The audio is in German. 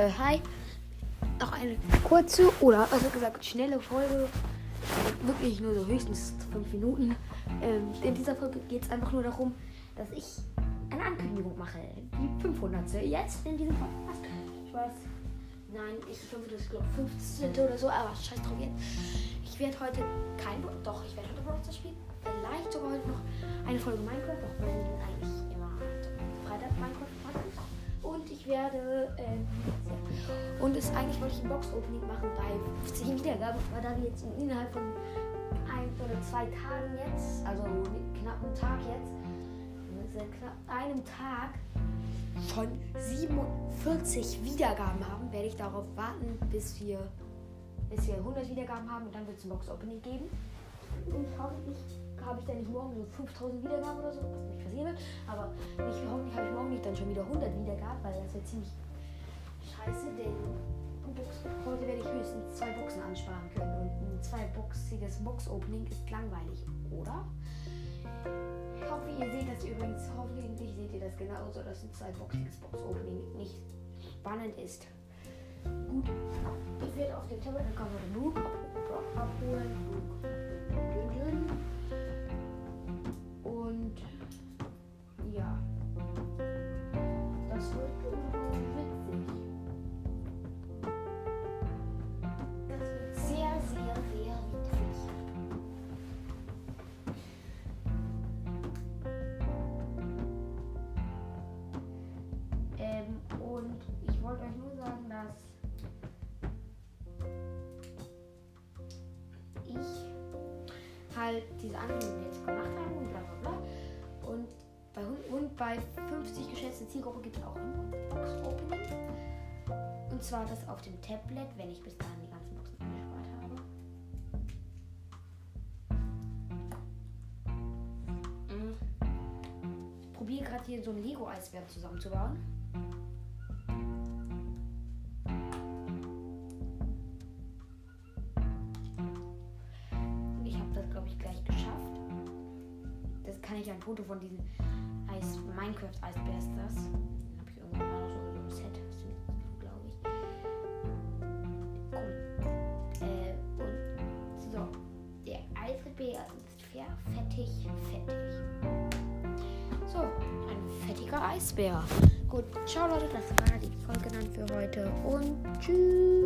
Äh, hi. Noch eine kurze oder also gesagt schnelle Folge. Wirklich nur so höchstens fünf Minuten. Ähm, in dieser Folge geht es einfach nur darum, dass ich eine Ankündigung mache. Die 500. Jetzt in diesem Podcast. Ich weiß. Nein, ich glaube, das ist glaube 15. oder so, aber scheiß drauf jetzt. Ich werde heute kein. Doch, ich werde heute Brawler spielen. Vielleicht sogar heute noch eine Folge Minecraft, auch wenn eigentlich immer Freitag Minecraft werde. Ähm, und es eigentlich wollte ich ein Box-Opening machen bei 50 Wiedergaben, aber da wir jetzt innerhalb von ein oder zwei Tagen jetzt, also knapp einen Tag jetzt, knapp einem Tag schon 47 Wiedergaben haben, werde ich darauf warten, bis wir, bis wir 100 Wiedergaben haben und dann wird es ein Box-Opening geben. Und hoffentlich habe ich dann nicht morgen so 5000 Wiedergaben oder so, was nicht passieren wird. Aber nicht, hoffentlich habe ich morgen nicht dann schon wieder 100 Wiedergaben, weil das wäre ziemlich scheiße, denn heute werde ich höchstens zwei Boxen ansparen können. Und ein zweiboxiges Box-Opening ist langweilig, oder? Ich hoffe, ihr seht das übrigens. Hoffentlich seht ihr das genauso, dass ein zweiboxiges Box-Opening nicht spannend ist. Gut, ich werde auf dem Tablet, man den Luke abholen. Luke. Und halt diese Ankündigung jetzt gemacht habe und bla bla bla. Und bei, und bei 50 geschätzte Zielgruppe gibt es auch ein Box-Opening. Und zwar das auf dem Tablet, wenn ich bis dahin die ganzen Boxen angespart habe. Mhm. Ich probiere gerade hier so ein Lego-Eisberg zusammenzubauen. Kann ich ein Foto von diesem Eis Minecraft Eisbär ist das. Habe ich irgendwann mal so in so einem Set, glaube ich. Cool. Äh, und so. Der Eisbär ist fair, fettig, fettig. So, ein fettiger Eisbär. Gut, ciao Leute, das war die Folge dann für heute und tschüss.